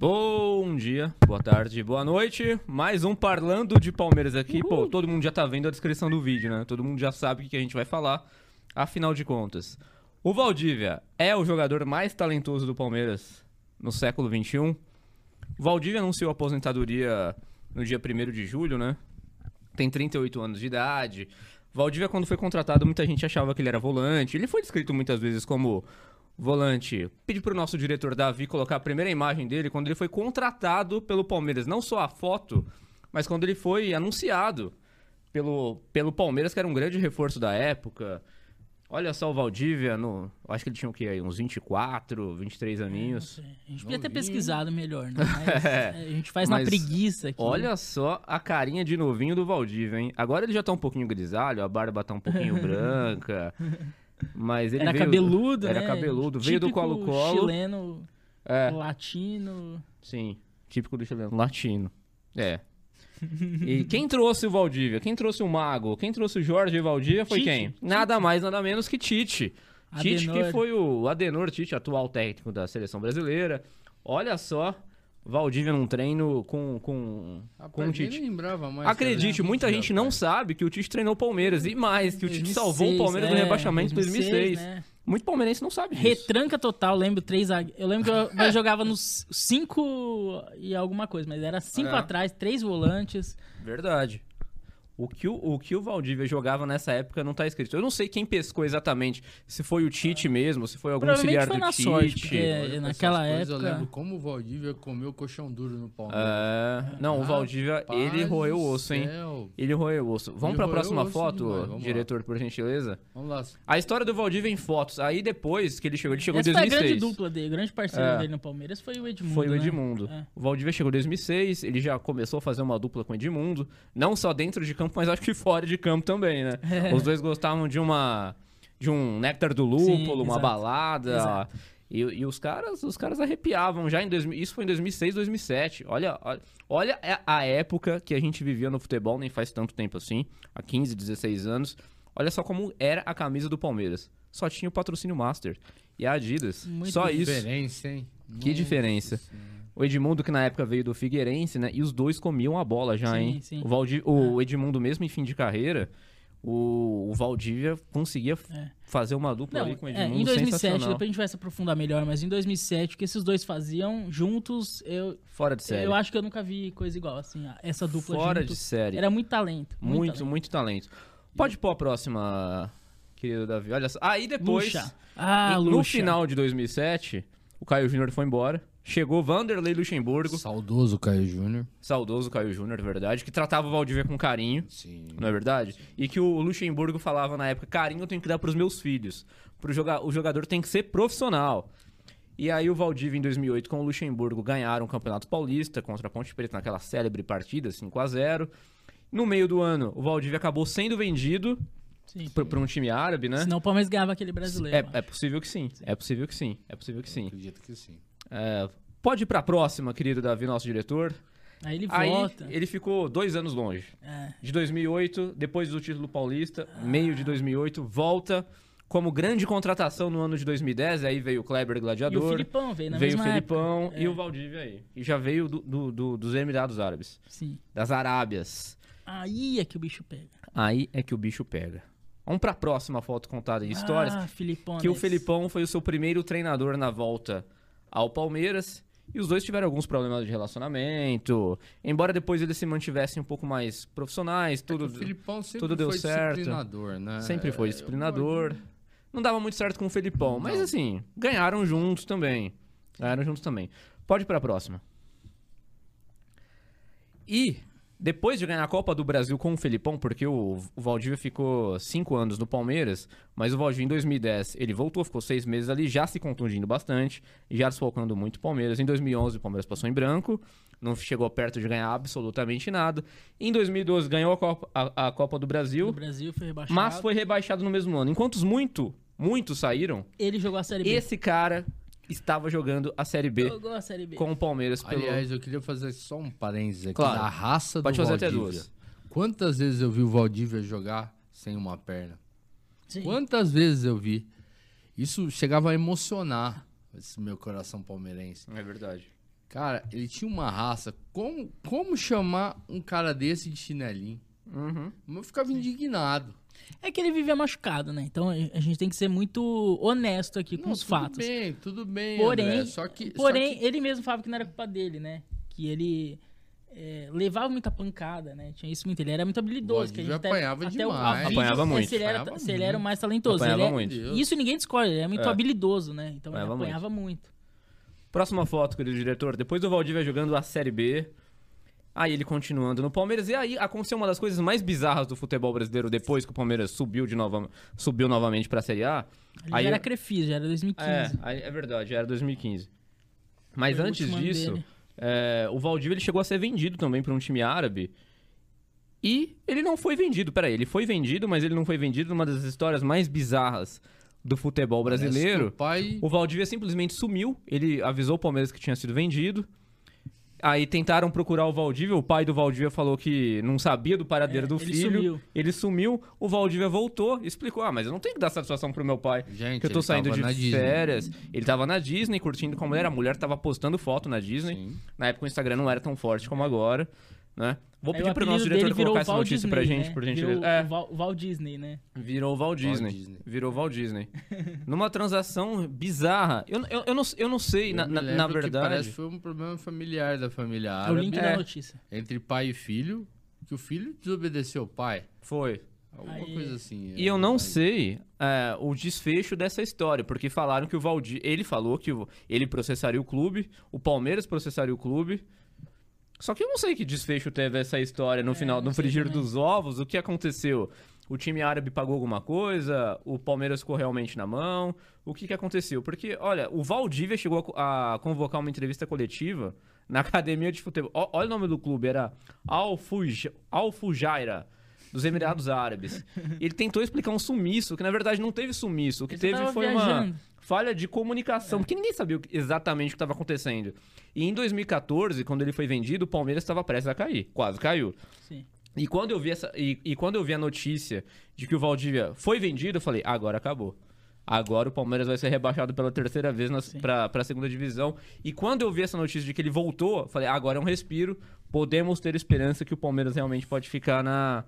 Bom dia, boa tarde, boa noite. Mais um Parlando de Palmeiras aqui. Pô, todo mundo já tá vendo a descrição do vídeo, né? Todo mundo já sabe o que a gente vai falar. Afinal de contas, o Valdívia é o jogador mais talentoso do Palmeiras no século XXI. O Valdívia anunciou aposentadoria no dia 1 de julho, né? Tem 38 anos de idade. Valdívia, quando foi contratado, muita gente achava que ele era volante. Ele foi descrito muitas vezes como volante. Pedi pro nosso diretor Davi colocar a primeira imagem dele quando ele foi contratado pelo Palmeiras. Não só a foto, mas quando ele foi anunciado pelo, pelo Palmeiras, que era um grande reforço da época. Olha só o Valdívia, no, acho que ele tinha o quê aí? Uns 24, 23 aninhos. É, a gente podia ter pesquisado melhor, né? Mas é, a gente faz na preguiça aqui. Olha só a carinha de novinho do Valdívia, hein? Agora ele já tá um pouquinho grisalho, a barba tá um pouquinho branca. Mas ele Era veio, cabeludo, Era né? cabeludo, veio do Típico Colo-Colo. chileno, É, latino. sim, típico do chileno. Latino. É. E quem trouxe o Valdívia? Quem trouxe o Mago? Quem trouxe o Jorge Valdívia foi Tite. quem? Nada mais, nada menos que Tite. Tite que Adenor. foi o Adenor Tite, atual técnico da seleção brasileira. Olha só, Valdívia num treino com, com, com o Tite. lembrava mais. Acredite, cara. muita gente não sabe que o Tite treinou o Palmeiras. E mais, que o Tite salvou o Palmeiras do é, rebaixamento em 2006. né? Muito palmeirense não sabe disso. Retranca total, lembro, três Eu lembro que eu, eu jogava nos cinco e alguma coisa, mas era cinco É. atrás, três volantes. Verdade. O que o, o que o Valdívia jogava nessa época não tá escrito. Eu não sei quem pescou exatamente. Se foi o Tite mesmo, se foi algum auxiliar foi do na Tite. sorte, porque naquela coisas, Eu época- lembro como o Valdívia comeu colchão duro no Palmeiras. É, não, o Ah, Valdívia, ele roeu o osso, hein? céu. Ele roeu o osso. Vamos Ele pra roeu próxima o foto, vamos lá. diretor, por gentileza? Vamos lá. A história do Valdívia em fotos. Aí depois que ele chegou, ele chegou Essa em foi a 2006. grande dupla dele, grande parceiro É. dele no Palmeiras foi o Edmundo. Foi o né? Edmundo. É. O Valdívia chegou em 2006, ele já começou a fazer uma dupla com o Edmundo, não só dentro de campo, mas acho que fora de campo também, né? É. Os dois gostavam de uma de um néctar do lúpulo, Sim, uma balada. Exato. E, e os caras, os caras arrepiavam já em 2000, isso foi em 2006, 2007. Olha, olha, olha a- época que a gente vivia no futebol, nem faz tanto tempo assim, há 15, 16 anos. Olha só como era a camisa do Palmeiras. Só tinha o patrocínio Master e a Adidas. Muito só isso. Diferença, hein? Que Nossa diferença. Senhora. O Edmundo, que na época veio do Figueirense, né? E os dois comiam a bola já, Sim, hein? sim. O, Valdi... o Edmundo, mesmo em fim de carreira, o, Valdívia conseguia É. fazer uma dupla Não, ali com o é, Edmundo em 2007, sensacional. depois a gente vai se aprofundar melhor, mas em 2007, o que esses dois faziam juntos, eu, Fora de série. eu acho que eu nunca vi coisa igual, assim, essa dupla Fora juntos. de série. Era muito talento. Muito, muito talento. talento. Pode pôr a próxima, querido Davi. Olha só. Aí depois, Lucha. Ah, no Lucha. final de 2007, o Caio Júnior foi embora. Chegou Vanderlei Luxemburgo, Saudoso Caio Júnior. saudoso Caio Júnior, verdade, que tratava o Valdívia com carinho. Sim. Não é verdade? E que o Luxemburgo falava na época: carinho eu tenho que dar pros meus filhos. Pro joga o jogador tem que ser profissional. E aí o Valdívia, em 2008, com o Luxemburgo, ganharam o Campeonato Paulista contra a Ponte Preta naquela célebre partida, 5 a 0 No meio do ano, o Valdívia acabou sendo vendido Sim. para um time árabe, né? Senão o Palmeiras ganhava aquele brasileiro. É, é possível que sim. É possível que sim. É possível que sim. Acredito que sim. É, pode ir pra próxima, querido Davi, nosso diretor. Aí ele Aí volta. ele ficou dois anos longe. É. de 2008, depois do título paulista, meio de 2008, volta como grande contratação no ano de 2010, aí veio o Kleber E o Gladiador, Filipão veio na veio o mesma Felipão época. e É, o Valdívia aí. E já veio do- do- do- dos Emirados Árabes, Sim. das Arábias. Aí é que o bicho pega. Aí é que o bicho pega. Vamos pra próxima foto contada em histórias, Ah, Filipão. que o nesse. Felipão foi o seu primeiro treinador na volta ao Palmeiras. E os dois tiveram alguns problemas de relacionamento. Embora depois eles se mantivessem um pouco mais profissionais, tudo. o Filipão sempre tudo deu foi certo. disciplinador, né? Sempre foi É, disciplinador. Não dava muito certo com o Felipão, mas Não. assim, ganharam juntos também. Ganharam juntos também. Pode ir pra próxima. E depois de ganhar a Copa do Brasil com o Felipão, porque o, o Valdívia ficou cinco anos no Palmeiras, mas o Valdívia em 2010 ele voltou, ficou seis meses ali, já se contundindo bastante, já desfalcando muito o Palmeiras. Em 2011 o Palmeiras passou em branco, não chegou perto de ganhar absolutamente nada. Em 2012 ganhou a Copa, a- a Copa do Brasil. O Brasil foi rebaixado. Mas foi rebaixado no mesmo ano. Enquanto os muito, muitos saíram, Ele jogou a Série B. esse cara estava jogando a Série B Jogou a Série B. com o Palmeiras pelo... Aliás, eu queria fazer só um parênteses aqui Claro. da raça Pode do fazer até Valdívia. duas. Quantas vezes eu vi o Valdívia jogar sem uma perna? Sim. Quantas vezes eu vi? Isso chegava a emocionar esse meu coração palmeirense. É verdade. Cara, ele tinha uma raça. Como, como chamar um cara desse de chinelinho? Uhum. Eu ficava indignado. É que ele vivia machucado, né? Então a gente tem que ser muito honesto aqui com Não, os tudo fatos. bem, tudo bem. Porém, André, só que, porém só que- ele mesmo falava que não era culpa dele, né? Que ele é, levava muita pancada, né? Tinha isso muito. Ele era muito habilidoso. Que a gente até- apanhava até demais. O, a vídeo, Apanhava muito. Se ele, era, Apanhava se ele era o muito. mais talentoso. Apanhava Ele é- muito. Isso ninguém discorda. Ele é muito É. habilidoso, né? Então Apanhava ele apanhava muito. Próxima foto, querido diretor. Depois do Valdívia jogando a Série B. Aí ele continuando no Palmeiras. E aí aconteceu uma das coisas mais bizarras do futebol brasileiro depois que o Palmeiras subiu, de nova, subiu novamente pra Série A. Ele Aí já era eu- Crefisa, já era 2015. É, é verdade, era 2015. Mas Foi antes disso, é, o Valdívia ele chegou a ser vendido também para um time árabe. E ele não foi vendido. Peraí, ele foi vendido, mas ele não foi vendido numa das histórias mais bizarras do futebol brasileiro. O pai. O Valdívia simplesmente sumiu. Ele avisou o Palmeiras que tinha sido vendido. Aí tentaram procurar o Valdívia. O pai do Valdívia falou que não sabia do paradeiro É, do ele filho. sumiu. Ele sumiu. O Valdívia voltou e explicou: Ah, mas eu não tenho que dar satisfação pro meu pai. Gente, que eu tô saindo de na Disney. férias. Ele tava na Disney curtindo com a mulher. A mulher tava postando foto na Disney. Sim. Na época o Instagram não era tão forte como agora, né? Vou Aí pedir o pro nosso diretor virou colocar essa Walt notícia pra Disney, gente, né? por Virou gentileza. o É, Val, o Walt Disney, né? virou o Walt Disney. Disney. Virou o Walt Disney. Numa transação bizarra. Eu, eu, eu, não, eu não sei, Eu na, me na, na que verdade. Parece que foi um problema familiar da família É o árabe. link É. da notícia. Entre pai e filho. Que o filho desobedeceu o pai. Foi. Alguma Aí- coisa assim. E eu não sei é, o desfecho dessa história, porque falaram que o Valdir. Ele falou que ele processaria o clube, o Palmeiras processaria o clube. Só que eu não sei que desfecho teve essa história no É, final, no frigir dos ovos. O que aconteceu? O time árabe pagou alguma coisa? O Palmeiras ficou realmente na mão? O que, que aconteceu? Porque, olha, o Valdívia chegou a a, convocar uma entrevista coletiva na academia de futebol. Ó- olha o nome do clube, era Al Fuj- Al dos Emirados Árabes. Ele tentou explicar um sumiço, que na verdade não teve sumiço. O que Ele teve foi viajando. uma falha de comunicação, porque ninguém sabia exatamente o que estava acontecendo. E em 2014, quando ele foi vendido, o Palmeiras estava prestes a cair. Quase caiu. Sim. E quando eu vi essa e, e quando eu vi a notícia de que o Valdívia foi vendido, eu falei: agora acabou. Agora o Palmeiras vai ser rebaixado pela terceira vez pra, pra segunda divisão. E quando eu vi essa notícia de que ele voltou, eu falei: agora é um respiro. Podemos ter esperança que o Palmeiras realmente pode ficar na,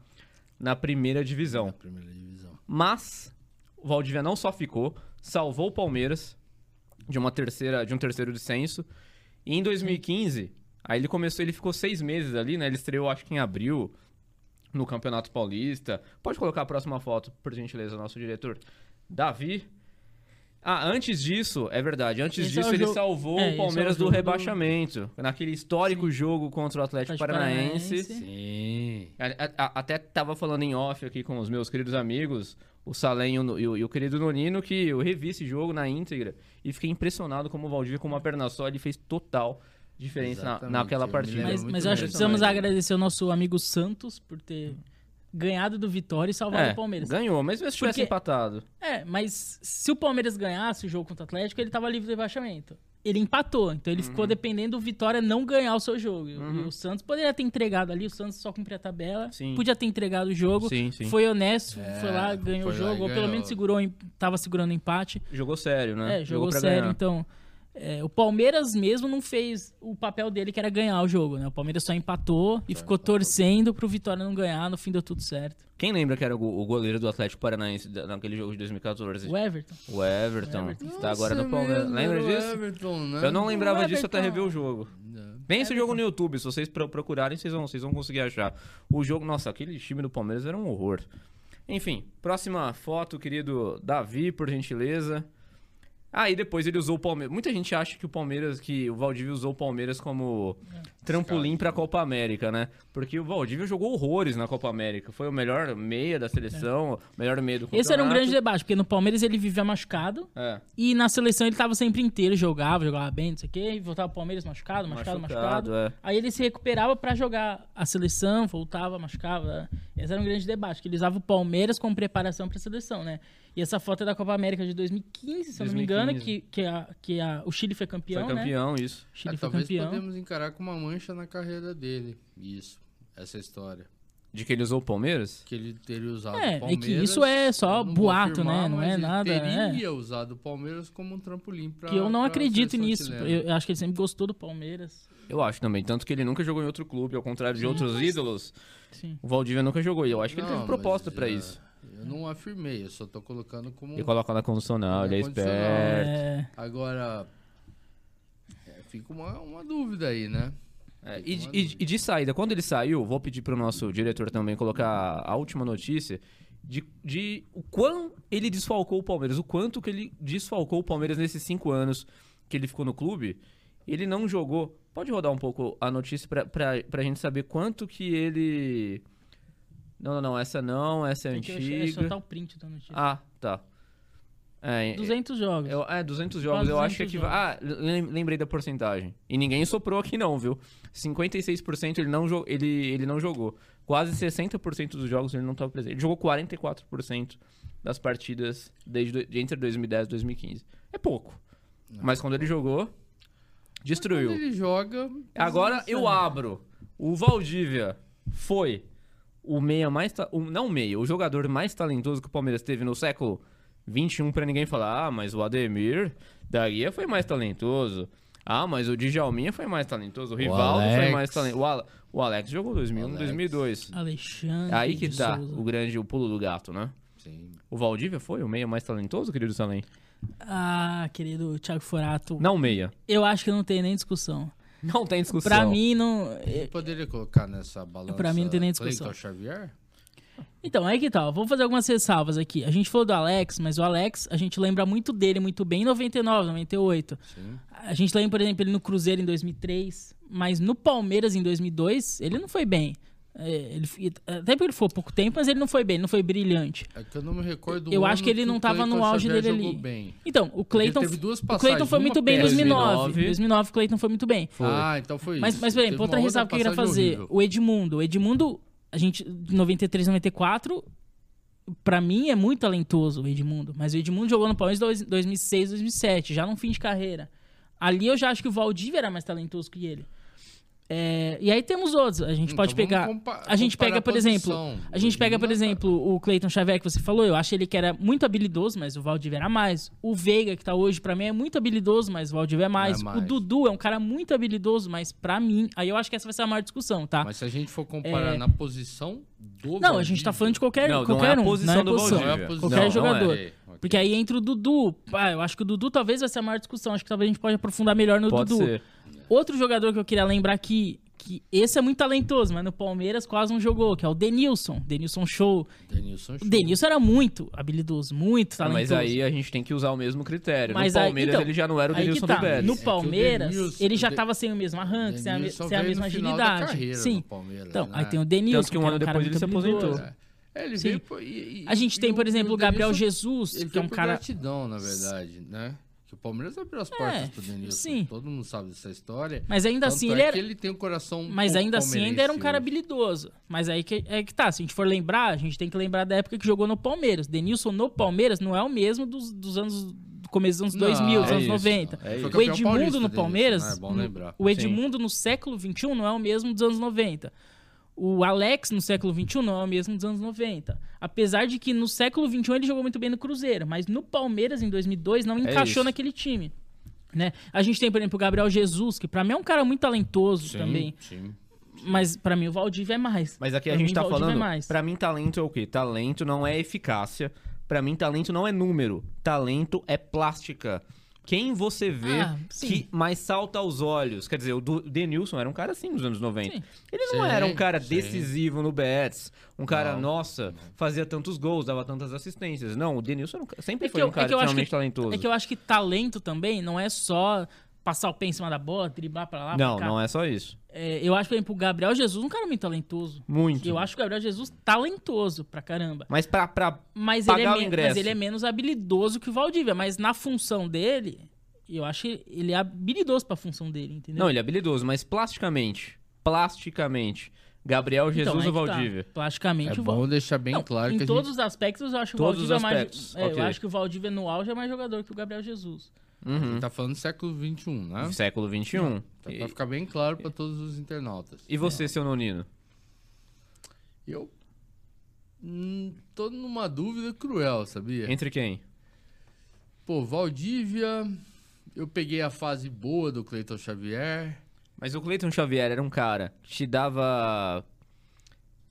na primeira divisão. Na primeira divisão. Mas o Valdívia não só ficou, salvou o Palmeiras de uma terceira, de um terceiro descenso. E em 2015, aí ele começou, ele ficou seis meses ali, né? Ele estreou acho que em abril no Campeonato Paulista. Pode colocar a próxima foto, por gentileza, nosso diretor. Davi. Ah, antes disso, é verdade, antes Esse é disso o ele jogo- salvou é, o esse é o Palmeiras do jogo do- rebaixamento. Naquele histórico jogo contra o Atlético, Paranaense. Paranaense. Sim. A- a- a- Até tava falando em off aqui com os meus queridos amigos, o Salem e o, e o- e o querido Nonino, que eu revi esse jogo na íntegra e fiquei impressionado como o Valdívia, com uma perna só, ele fez total diferença na, naquela partida. Mas, mas eu acho que precisamos agradecer o nosso amigo Santos por ter ganhado do Vitória e salvado É, o Palmeiras. ganhou, mas mesmo se tivesse Porque- empatado. É, mas se o Palmeiras ganhasse o jogo contra o Atlético, ele tava livre do rebaixamento. Ele empatou, então ele Uhum. ficou dependendo do Vitória não ganhar o seu jogo. E o Santos poderia ter entregado ali, o Santos só cumprir a tabela, Sim. podia ter entregado o jogo. Sim, sim. Foi honesto, É, foi lá, ganhou o foi lá jogo, ou pelo ganhou. menos segurou, tava segurando o empate. Jogou sério, né? É, jogou pra sério, ganhar. então. É, o Palmeiras mesmo não fez o papel dele, que era ganhar o jogo, né? O Palmeiras só empatou e ficou torcendo pro Vitória não ganhar, no fim deu tudo certo. Quem lembra que era o go- o goleiro do Atlético Paranaense naquele jogo de 2014? O Everton. O Everton, O Everton. que tá agora no Palmeiras. mesmo, Lembra disso? Everton, né? Eu não lembrava disso até rever o jogo. Tem esse jogo no YouTube, se vocês pro- procurarem, vocês vão, vocês vão conseguir achar. O jogo, nossa, aquele time do Palmeiras era um horror. Enfim, próxima foto, querido Davi, por gentileza. Aí depois ele usou o Palmeiras. Muita gente acha que o Palmeiras, que o Valdívia usou o Palmeiras como trampolim pra Copa América, né? Porque o Valdívia jogou horrores na Copa América. Foi o melhor meia da seleção, o melhor meia do campeonato. Esse era um grande debate, porque no Palmeiras ele vivia machucado É. e na seleção ele tava sempre inteiro, jogava, jogava bem, não sei o quê, e voltava pro Palmeiras machucado, machucado, machucado. Machucado, é. Aí ele se recuperava pra jogar a seleção, voltava, machucava. Esse era um grande debate, que ele usava o Palmeiras como preparação pra seleção, né? E essa foto é da Copa América de 2015, se eu não me engano, 2015. que, que, a, que a, o Chile foi campeão, Foi né? campeão, isso. O Chile É, foi talvez campeão. podemos encarar com uma mancha na carreira dele. Isso, essa história. De que ele usou o Palmeiras? Que ele teria usado É, o é Palmeiras. que isso é só boato, né? Não mas é ele nada, é. teria usado o Palmeiras como um trampolim pra Que eu não acredito nisso. Eu, eu acho que ele sempre gostou do Palmeiras. Eu acho também. Tanto que ele nunca jogou em outro clube, ao contrário de outros ídolos. Sim. O Valdívia nunca jogou. E eu acho que ele Não, teve proposta mas, pra é, isso. Eu não afirmei, eu só tô colocando como... Ele coloca na condicional, ele é esperto. É, Agora, é, fica uma, uma dúvida aí, né? É, e, de- e e de saída, quando ele saiu, vou pedir pro nosso diretor também colocar a última notícia de, de o quão ele desfalcou o Palmeiras, o quanto que ele desfalcou o Palmeiras nesses cinco anos que ele ficou no clube. Ele não jogou. Pode rodar um pouco a notícia pra, pra gente saber quanto que ele. Não, não, não, essa não, essa é tem que eu- é só tá antiga. o print da notícia. Ah, tá. É, 200 jogos. eu- é, 200 jogos. Quase eu acho que 200 aqui. Ah, lem- lembrei da porcentagem. E ninguém soprou aqui, não, viu? 56% ele não, jo- ele, ele não jogou. Quase 60% dos jogos ele não estava presente. Ele jogou 44% das partidas desde entre 2010 e 2015. É pouco. Mas quando ele jogou, destruiu. Quando ele joga... Agora eu abro. O Valdívia foi o meia mais. ta- o- não o meia, o jogador mais talentoso que o Palmeiras teve no século 21 pra ninguém falar, ah, mas o Ademir da Guia foi mais talentoso. Ah, mas o Djalminha foi mais talentoso. O Rivaldo foi mais talentoso. O, Ale- o Alex jogou 2001, Alex. 2002. Alexandre. Aí que tá Souza. o grande o pulo do gato, né? Sim. O Valdívia foi o meia mais talentoso, querido Salem? Ah, querido Thiago Forato. Não meia. Eu acho que não tem nem discussão. Não tem discussão. Pra mim, não. Quem poderia colocar nessa balança? Pra mim não tem nem discussão. Cleiton Xavier? Então, é que tal. Vamos fazer algumas ressalvas aqui. A gente falou do Alex, mas o Alex, a gente lembra muito dele muito bem em 99, 98. Sim. A gente lembra, por exemplo, ele no Cruzeiro em 2003, mas no Palmeiras em 2002, ele não foi bem. É, ele, até porque ele foi pouco tempo, mas ele não foi bem, não foi brilhante. É que eu não me recordo do Eu acho que ele não o tava no auge Xavier dele ali. bem. Então, o Cleiton, teve duas o Cleiton passagens, foi muito bem em péssima. 2009. 2009. 2009 o Cleiton foi muito bem. Foi. Ah, então foi Mas, isso. mas, por exemplo, outra ressalva que eu queria fazer. horrível. O Edmundo. O Edmundo, a gente, de 93, 94, pra mim é muito talentoso o Edmundo. Mas o Edmundo jogou no Palmeiras em dois- 2006, 2007, já no fim de carreira. Ali eu já acho que o Valdívia era mais talentoso que ele. É, e aí temos outros. A gente Então pode pegar. A gente pega, por exemplo. posição. A gente O pega, por exemplo, o Cleiton Xavier que você falou. Eu acho ele que era muito habilidoso, mas o Valdívia era mais. O Veiga, que tá hoje, pra mim, é muito habilidoso, mas o Valdívia é mais. É O mais. Dudu é um cara muito habilidoso, mas pra mim. Aí eu acho que essa vai ser a maior discussão, tá? Mas se a gente for comparar É. na posição do Não, a gente tá falando de qualquer, Não, não qualquer é a um. posição não é do posição. Valdívia. Não é a posição. Qualquer Não, não jogador. Ok. Porque aí entra o Dudu. Ah, eu acho que o Dudu talvez vai ser a maior discussão. Acho que talvez a gente pode aprofundar melhor no Pode Dudu. ser. Outro jogador que eu queria lembrar aqui, que esse é muito talentoso, mas no Palmeiras quase não jogou, que é o Denilson. Denilson Show. Denilson O Show. Denilson era muito habilidoso, muito Ah, talentoso. Mas aí a gente tem que usar o mesmo critério. Mas no aí- Palmeiras então, ele já não era o Aí que Denilson tá. do Betis. No É que o Palmeiras, Denilson- ele já o De- tava sem o mesmo arranque, sem a, sem a mesma no final da agilidade. carreira Sim. no Palmeiras, Então, né? aí tem o Denilson, Tanto que um ano cara depois ele se aposentou. É, ele Sim. veio e- e- A gente tem, por exemplo, o Gabriel Denilson, Jesus, Ele que é um cara... gratidão, na verdade, né? Que o Palmeiras abriu as portas É, pro Denilson. sim. Todo mundo sabe dessa história. Mas ainda Tanto assim, é ele era... que ele tem um coração Mas ainda assim, ainda era um cara hoje. habilidoso. Mas aí que, é que tá, se a gente for lembrar, a gente tem que lembrar da época que jogou no Palmeiras. Denilson no Palmeiras não é o mesmo dos, dos anos começo dos anos Não, 2000, dos é anos isso, 90. é. O Edmundo paulista, no Palmeiras, né? É bom no- lembrar. o Edmundo no século XXI não é o mesmo dos anos 90. O Alex no século XXI não é o mesmo dos anos 90. Apesar de que no século XXI ele jogou muito bem no Cruzeiro, mas no Palmeiras em 2002 não encaixou isso. naquele time. Né? A gente tem, por exemplo, o Gabriel Jesus, que pra mim é um cara muito talentoso Sim, também. sim. Mas pra mim o Valdívia é mais. Mas aqui a Pra gente mim, tá Valdívia falando. é mais. Pra mim, talento é o quê? Talento não é eficácia. Pra mim, talento não é número. Talento é plástica. Quem você vê Ah, que mais salta aos olhos? Quer dizer, o Denilson era um cara assim nos anos 90. Sim. Ele não Sim, era um cara sim. decisivo no Betis. Um cara, Não. nossa, fazia tantos gols, dava tantas assistências. Não, o Denilson sempre É foi eu- um cara é que eu acho extremamente que- talentoso. É que eu acho que talento também não é só passar o pé em cima da bola, driblar pra lá, Não, pra não é só isso. É, eu acho, por exemplo, o Gabriel Jesus um cara muito talentoso. Muito. Eu acho o Gabriel Jesus talentoso pra caramba. Mas pra, pra Mas, Pagar ele é, o ingresso. mas ele é menos habilidoso que o Valdívia. Mas na função dele, eu acho que ele é habilidoso pra função dele, entendeu? Não, ele é habilidoso, mas plasticamente, plasticamente, Gabriel Então, Jesus aí ou tá. Valdívia? Plasticamente, É bom deixar bem Não, claro em que a todos gente... os aspectos, eu acho que o Todos os Valdívia é mais. aspectos, é, ok. Eu acho que o Valdívia no auge é mais jogador que o Gabriel Jesus. Uhum. tá falando século XXI, né? Século XXI. Tá E, pra ficar bem claro pra todos os internautas. e você, seu Nonino? Eu hum, tô numa dúvida cruel, sabia? Entre quem? Pô, Valdívia, eu peguei a fase boa do Cleiton Xavier. Mas o Cleiton Xavier era um cara que te dava.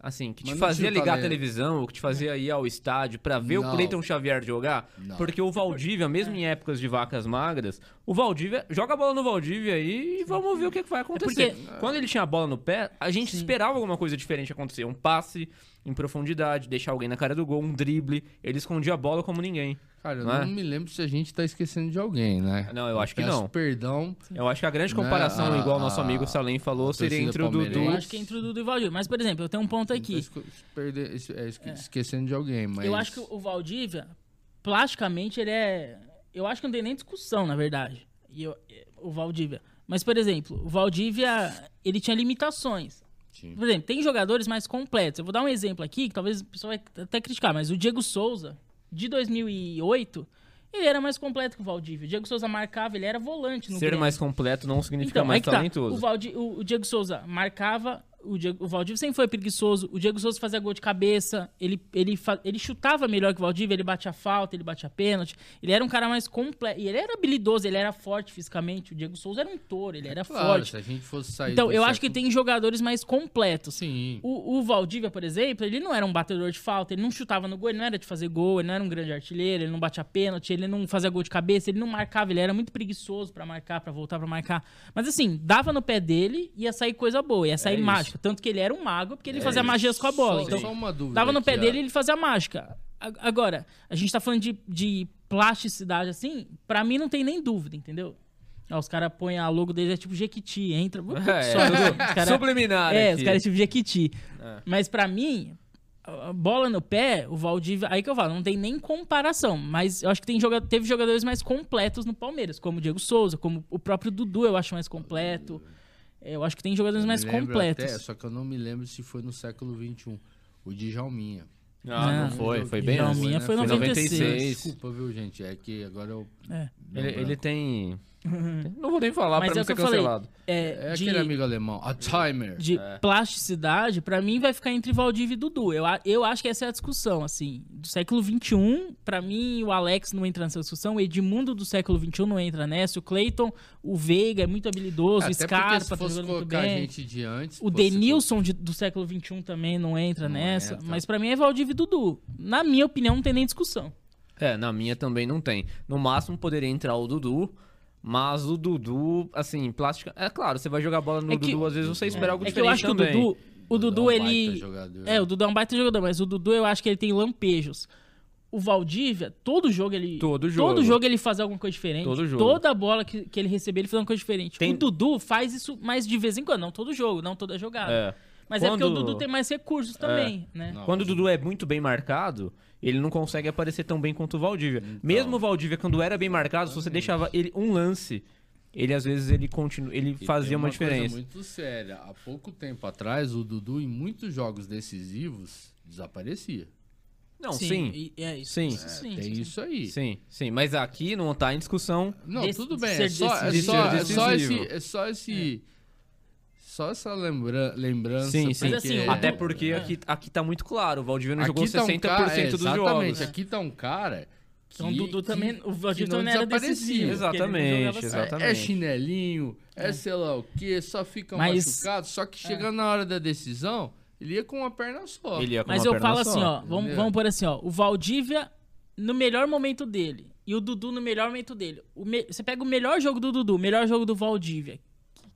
Assim, que te Mas fazia ligar a talento. televisão, ou que te fazia ir ao estádio pra ver o Não. Cleiton Xavier jogar. Não. Porque o Valdívia, mesmo em épocas de vacas magras, o Valdívia. Joga a bola no Valdívia aí e vamos ver o que, que vai acontecer. porque- Quando ele tinha a bola no pé, a gente Sim. esperava alguma coisa diferente acontecer. Um passe em profundidade, deixar alguém na cara do gol, um drible. Ele escondia a bola como ninguém. Cara, eu Não não, é? me lembro se a gente tá esquecendo de alguém, né? Não, eu acho que não. perdão. Eu acho que a grande Né, comparação, a- igual o nosso amigo Salem falou, seria entre o Dudu. Eu acho que é entre o Dudu e o Valdir. Mas, por exemplo, eu tenho um ponto aqui. tô esco- perder- es- é, esque- esquecendo de alguém, mas... Eu acho que o Valdívia, plasticamente, ele é. Eu acho que não tem nem discussão, na verdade. E eu- o Valdívia. Mas, por exemplo, o Valdívia, ele tinha limitações. Sim. Por exemplo, tem jogadores mais completos. Eu vou dar um exemplo aqui, que talvez o pessoal vai até criticar, mas o Diego Souza, de 2008, ele era mais completo que o Valdívia. O Diego Souza marcava, ele era volante no Ser Grêmio. mais completo não significa Então, mais aí que tá. talentoso. O, Valdi, o, o Diego Souza marcava, o, Diego, o Valdívia sempre foi preguiçoso, o Diego Souza fazia gol de cabeça, ele, ele, ele chutava melhor que o Valdívia, ele batia falta, ele batia pênalti, ele era um cara mais completo, e ele era habilidoso, ele era forte fisicamente, o Diego Souza era um touro, ele era Claro, forte. se a gente fosse sair Então, eu acho que tem jogadores mais completos. Sim. O, o Valdívia, por exemplo, ele não era um batedor de falta, ele não chutava no gol, ele não era de fazer gol, ele não era um grande artilheiro, ele não batia pênalti, ele não fazia gol de cabeça, ele não marcava, ele era muito preguiçoso pra marcar, pra voltar pra marcar. Mas assim, dava no pé dele, ia sair coisa boa, ia sair É isso. Mágica. Tanto que ele era um mago, porque ele É fazia magias com a bola. Só- então, só uma dúvida dava no aqui, pé ó. dele e ele fazia mágica. Agora, a gente tá falando de, de plasticidade assim, pra mim não tem nem dúvida, entendeu? Os caras põem a logo deles, é tipo Jequiti, entra. É, só, os cara- Subliminar é, aqui. os caras tipo Jequiti. É. Mas pra mim, bola no pé, o Valdívia. Aí que eu falo, não tem nem comparação. Mas eu acho que tem joga, teve jogadores mais completos no Palmeiras, como o Diego Souza, como o próprio Dudu, eu acho mais completo. É, Eu acho que tem jogadores mais completos. até, só que eu não me lembro se foi no século XXI. O Djalminha. Ah, não Não. foi, foi bem Djalminha antes. foi Foi 96. 96. Desculpa, viu, gente? É que agora eu... É. Ele, ele tem... Não vou nem falar Mas pra é não o ser eu falei. cancelado. É, É de, aquele amigo alemão, a timer. de É. plasticidade, pra mim vai ficar entre Valdívia e Dudu. Eu, eu acho que essa é a discussão, assim. Do século XXI, pra mim, o Alex não entra nessa discussão, o Edmundo do século XXI não entra nessa, o Clayton, o Veiga é muito habilidoso, o Até porque Scarpa se tá fosse jogando muito colocar a bem. gente de antes... O fosse Denilson de- do século XXI também não entra Não nessa. entra. Mas pra mim é Valdívia e Dudu. Na minha opinião, não tem nem discussão. É, na minha também não tem. No máximo poderia entrar o Dudu, mas o Dudu, assim, plástica. É claro, você vai jogar bola no É que- Dudu, às vezes você espera algo É que eu diferente acho que o também. Dudu. O Dudu, é um baita ele. jogador. É, o Dudu é um baita jogador, mas o Dudu eu acho que ele tem lampejos. O Valdívia, todo jogo ele. Todo jogo. Todo jogo ele faz alguma coisa diferente. Todo jogo. Toda bola que, que ele receber, ele faz alguma coisa diferente. Tem- O Dudu faz isso mais de vez em quando, não todo jogo, não toda jogada. É. Mas é porque o Quando- Dudu tem mais recursos também, né? Não, Quando o Dudu é muito bem marcado, ele não consegue aparecer tão bem quanto o Valdívia. Mesmo o Valdívia, quando era bem marcado, se você deixava ele um lance, ele às vezes ele continua, ele E fazia tem uma, coisa diferença. muito séria. Há pouco tempo atrás, o Dudu, em muitos jogos decisivos, desaparecia. Não, sim. e- é isso. Sim. isso sim, Tem sim. isso aí. Sim, sim, mas aqui não tá em discussão. Não, tudo bem. É só, é só, Ser é só esse. É só esse. Só essa lembra, lembrança. Sim, sim. Mas assim, porque- o- Até porque É. aqui, aqui tá muito claro, o Valdívia não jogou aqui tá um 60% cara, é, dos exatamente, jogos. aqui tá um cara. Que, Então o Dudu que- também. O que não também era desaparecia. decisivo. Exatamente, exatamente. É, é chinelinho, é, sei lá o que, só fica Mas- machucado. Só que chegando na hora da decisão, ele ia com uma perna só. Ele ia com Mas uma eu perna falo só. assim, ó. Vamos, vamos por assim, ó. O Valdívia no melhor momento dele. E o Dudu no melhor momento dele. O me- Você pega o melhor jogo do Dudu, o melhor jogo do Valdívia.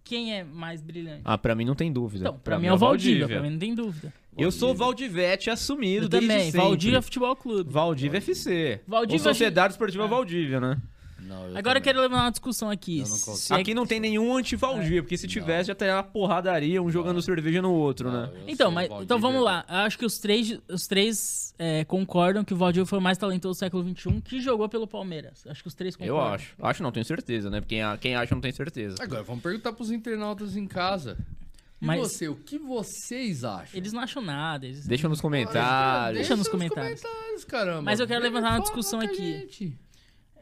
Quem é mais brilhante? Ah, pra mim não tem dúvida. Então, pra, mim é o Valdívia, pra mim não tem dúvida. Eu sou Valdivete assumido Eu desde também, sempre. Valdívia Futebol Clube. Valdívia FC. Valdívia Ou Sociedade acho- Esportiva Valdívia, né? Não, Agora eu quero levar uma discussão aqui. Eu não consigo. É Aqui não tem nenhum anti-Valdívia, porque se tivesse já teria uma porradaria, um jogando cerveja no outro, Não, né? eu Então, mas, então vamos lá. Eu acho que os três, os três é, concordam que o Valdívia foi o mais talentoso do século XXI que jogou pelo Palmeiras. Acho que os três Eu concordam. acho. Acho não, tenho certeza, né? Quem, a- quem acha não tem certeza. Agora, vamos perguntar pros internautas em casa. E Mas- você, o que vocês acham? Eles não acham nada. Eles... Deixa nos comentários. Deixa nos comentários. caramba. Mas eu quero levantar uma discussão aqui. gente.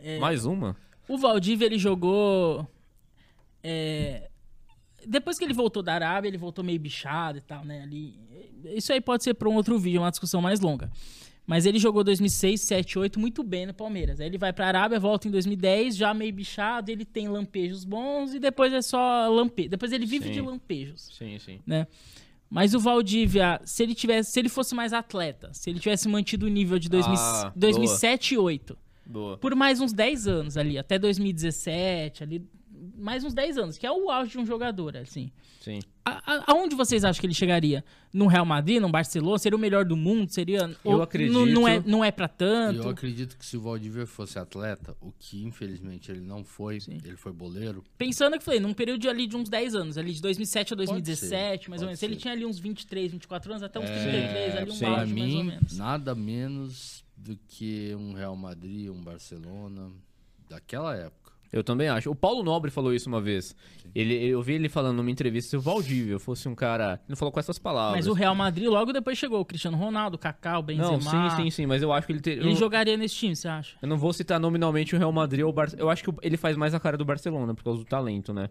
É, Mais uma? O Valdívia, ele jogou. é, depois que ele voltou da Arábia, ele voltou meio bichado e tal, né? Ali, isso aí pode ser para um outro vídeo, uma discussão mais longa. Mas ele jogou 2006, 7, 8 muito bem no Palmeiras. Aí ele vai pra Arábia, volta em 2010, já meio bichado, ele tem lampejos bons e depois é só lampejo. Depois ele vive Sim. de lampejos, Sim, sim. né? Mas o Valdívia, se ele tivesse, se ele fosse mais atleta, se ele tivesse mantido o nível de 2000 Ah, 2007 e 8, Boa. por mais uns 10 anos ali, até 2017, ali, mais uns 10 anos, que é o auge de um jogador, assim. Sim. A- a- aonde vocês acham que ele chegaria? No Real Madrid, no Barcelona? Seria o melhor do mundo? Seria. ou acredito- Não, não é, não é pra E tanto. eu acredito que se o Valdívia fosse atleta, o que infelizmente ele não foi, Sim. ele foi boleiro. Pensando que falei, num período ali de uns 10 anos, ali de 2007 a 2017, ser, mais ou menos. Se ele ser. tinha ali uns 23, 24 anos, até uns É, 33, ali um auge, Pra mais ou mim, menos. nada menos do que um Real Madrid, um Barcelona, daquela época. Eu também acho. O Paulo Nobre falou isso uma vez. Ele, eu vi ele falando numa entrevista se o Valdívia fosse um cara. Ele não falou com essas palavras. Mas o Real Madrid logo depois chegou o Cristiano Ronaldo, o Kaká, o Benzema. Não, sim, sim, sim. Mas eu acho que ele ter. Ele eu, jogaria nesse time, você acha? eu não vou citar nominalmente o Real Madrid ou o Barcelona. Eu acho que ele faz mais a cara do Barcelona por causa do talento, né?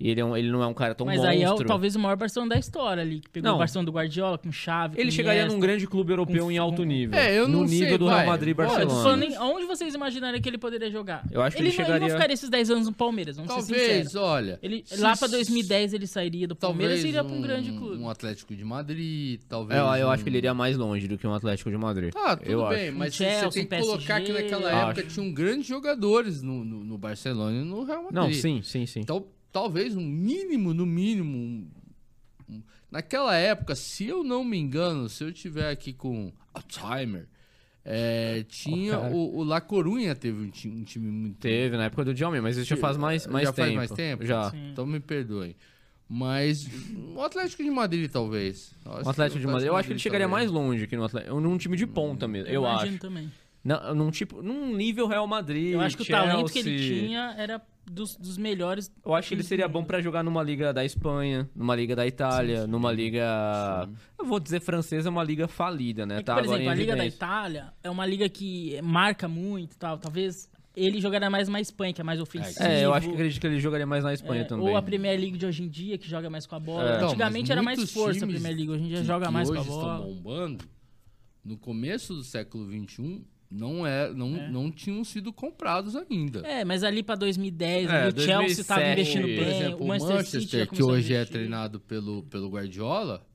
E ele, é um- ele não é um cara tão Mas monstro. aí é o- talvez o maior Barcelona da história ali, que pegou Não. o Barcelona do Guardiola com chave. Ele com chegaria Iniesta. num grande clube europeu com- em alto nível. É, eu no não sei, nível do vai. Real Madrid e Pô, Barcelona. falando em- Onde vocês imaginariam que ele poderia jogar? Eu acho que ele, ele não, ele não chegaria- ficaria esses 10 anos no Palmeiras, vamos ser Talvez, sinceros. olha. Ele, se- lá pra 2010 ele sairia do Palmeiras e iria pra um grande clube. um Atlético de Madrid, É, talvez. eu, eu um... acho que ele iria mais longe do que um Atlético de Madrid. Tá, tudo eu bem, acho. mas Um você Chelsea, tem que colocar que PSG, naquela época tinham grandes jogadores no, no, no Barcelona e no Real Madrid. Não, sim, sim, sim. Então, talvez um mínimo, no mínimo. um- um- naquela época, se eu não me engano, se eu tiver aqui com Alzheimer, é, tinha o, o La Corunha teve um time, um time muito. Teve na época do Djalma, mas isso já faz mais, mais já tempo. faz mais tempo? Já. Sim. Então me perdoem. Mas o Atlético de Madrid, talvez. Eu O Atlético de Madrid, eu acho que ele chegaria talvez. mais longe que no Atlético. Num time de ponta mesmo, eu, imagino acho. também. Não, num, tipo, num nível Real Madrid. Eu acho que o Chelsea, talento que ele tinha era dos, dos melhores. Eu acho que ele seria bom pra jogar numa liga da Espanha, numa liga da Itália, numa liga. Eu vou dizer francesa, é uma liga falida, né? É que, tá por exemplo, em a Liga da. Itália é uma liga que marca muito e tal. Talvez ele jogaria mais uma Espanha, que é mais ofensivo. É, eu acho que acredito que ele jogaria mais na Espanha É, também. Ou a Premier League de hoje em dia, que joga mais com a bola. É. Não, Antigamente era mais força a times Premier League, hoje em dia que- joga que mais com a hoje bola. estão bombando, no começo do século XXI, não, é, não, É. não tinham sido comprados ainda. É, mas ali pra 2010, É, o Chelsea tava 2007, investindo por bem, Por exemplo, o Manchester, City já que hoje é treinado pelo, pelo Guardiola,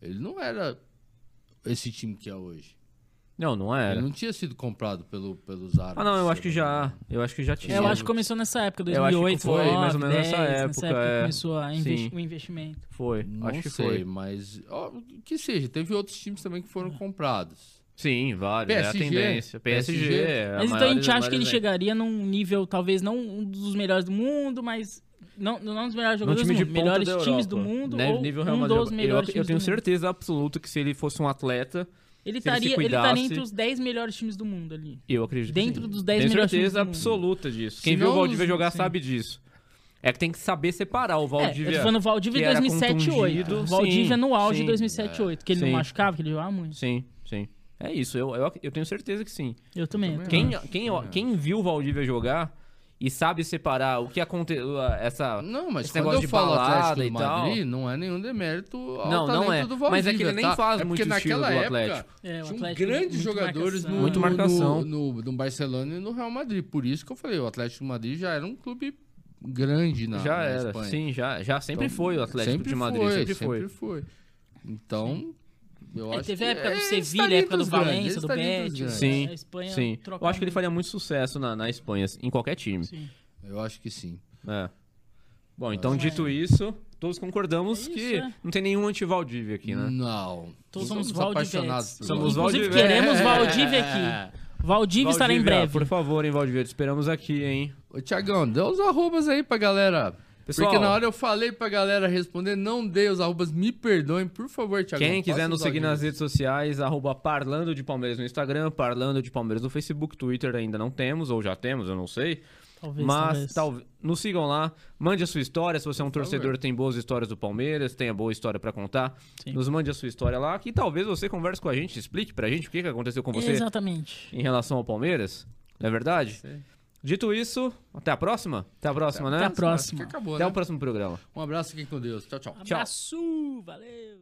ele não era esse time que é hoje. Não, não era. Ele não tinha sido comprado pelo, pelos árabes. Ah, não, eu acho que já. Eu acho que já tinha. É, eu acho que começou nessa época, Eu acho que 2008, foi 2009, mais ou menos 10, nessa época, é. começou a investi- Sim. o investimento. Foi. Não acho que sei, foi. mas ó, que seja, teve outros times também que foram comprados. Sim, vários. é a PSG, tendência. PSG. PSG. é a Mas então a gente acha que ele chegaria num nível, talvez não um dos melhores do mundo, mas não, não dos melhores jogadores time do mundo, melhores da times do mundo Né? ou Nível Real um Madrid. dos Eu- melhores eu, times tenho do mundo. certeza absoluta que se ele fosse um atleta, Ele estaria, ele estaria entre os 10 melhores times do mundo ali. eu acredito Dentro que sim. dos 10 Tenho melhores times certeza do mundo. absoluta disso. Quem viu o Valdívia jogar sim. sabe disso. É que tem que saber separar o É, eu Valdívia. tô falando Valdívia que em era 2007 e 8. contundido, Valdívia sim, no auge de 2007 e 8, que ele Sim. não machucava, que ele jogava muito. Sim, sim. É isso, eu, eu, eu tenho certeza que sim. Eu também. eu Quem, também. quem, quem viu o Valdívia jogar e sabe separar o que aconteceu, essa... Não, mas Esse quando negócio eu de falo balada Atlético e do tal. Madrid, não é nenhum demérito ao Não, não é. do Valdívia, Mas é que ele nem tá? faz é muito naquela do época Atlético. É, o tinham Atlético, grandes muito jogadores marcação. no, Muito no- marcação. No, no, no Barcelona e no Real Madrid. Por isso que eu falei, o Atlético de Madrid já era um clube grande na, já na era, Espanha. sim, já, já sempre Então, foi o Atlético de Madrid, foi, sempre foi. Sempre foi. Então, eu É, acho teve que a época do é, Sevilha, a época do Valência, do Betis. grandes. Sim, A Espanha Sim, eu acho que ele faria muito sucesso na, na Espanha, em qualquer time. Sim. Eu acho que sim. É. Bom, então É. dito isso, todos concordamos É isso, que é. não tem nenhum anti-Valdívia aqui, né? Não. Todos Somos somos apaixonados por Somos Inclusive, queremos É. Valdívia aqui. Valdívia estará em breve. Por favor, hein, Valdívia, te esperamos aqui, hein? Ô, Tiagão, dê os arrobas aí pra galera. Pessoal, Porque na hora eu falei pra galera responder, não dei os arrobas, me perdoem, por favor, Tiagão. Quem quiser nos os seguir nas redes sociais, arroba Parlando de Palmeiras no Instagram, Parlando de Palmeiras no Facebook, Twitter ainda não temos, ou já temos, eu não sei. Talvez, Mas talvez. talvez nos sigam lá, mande a sua história, se você é um torcedor tem boas histórias do Palmeiras, tem a boa história pra contar, Sim. nos mande a sua história lá, que talvez você converse com a gente, explique pra gente o que que aconteceu com você Exatamente. em relação ao Palmeiras, não é verdade? Sim. Dito isso, até a próxima? Até a próxima, né? Até a Acho próxima. que acabou, Até né? o próximo programa. Um abraço, fiquem com Deus. Tchau, tchau. Abraço, valeu.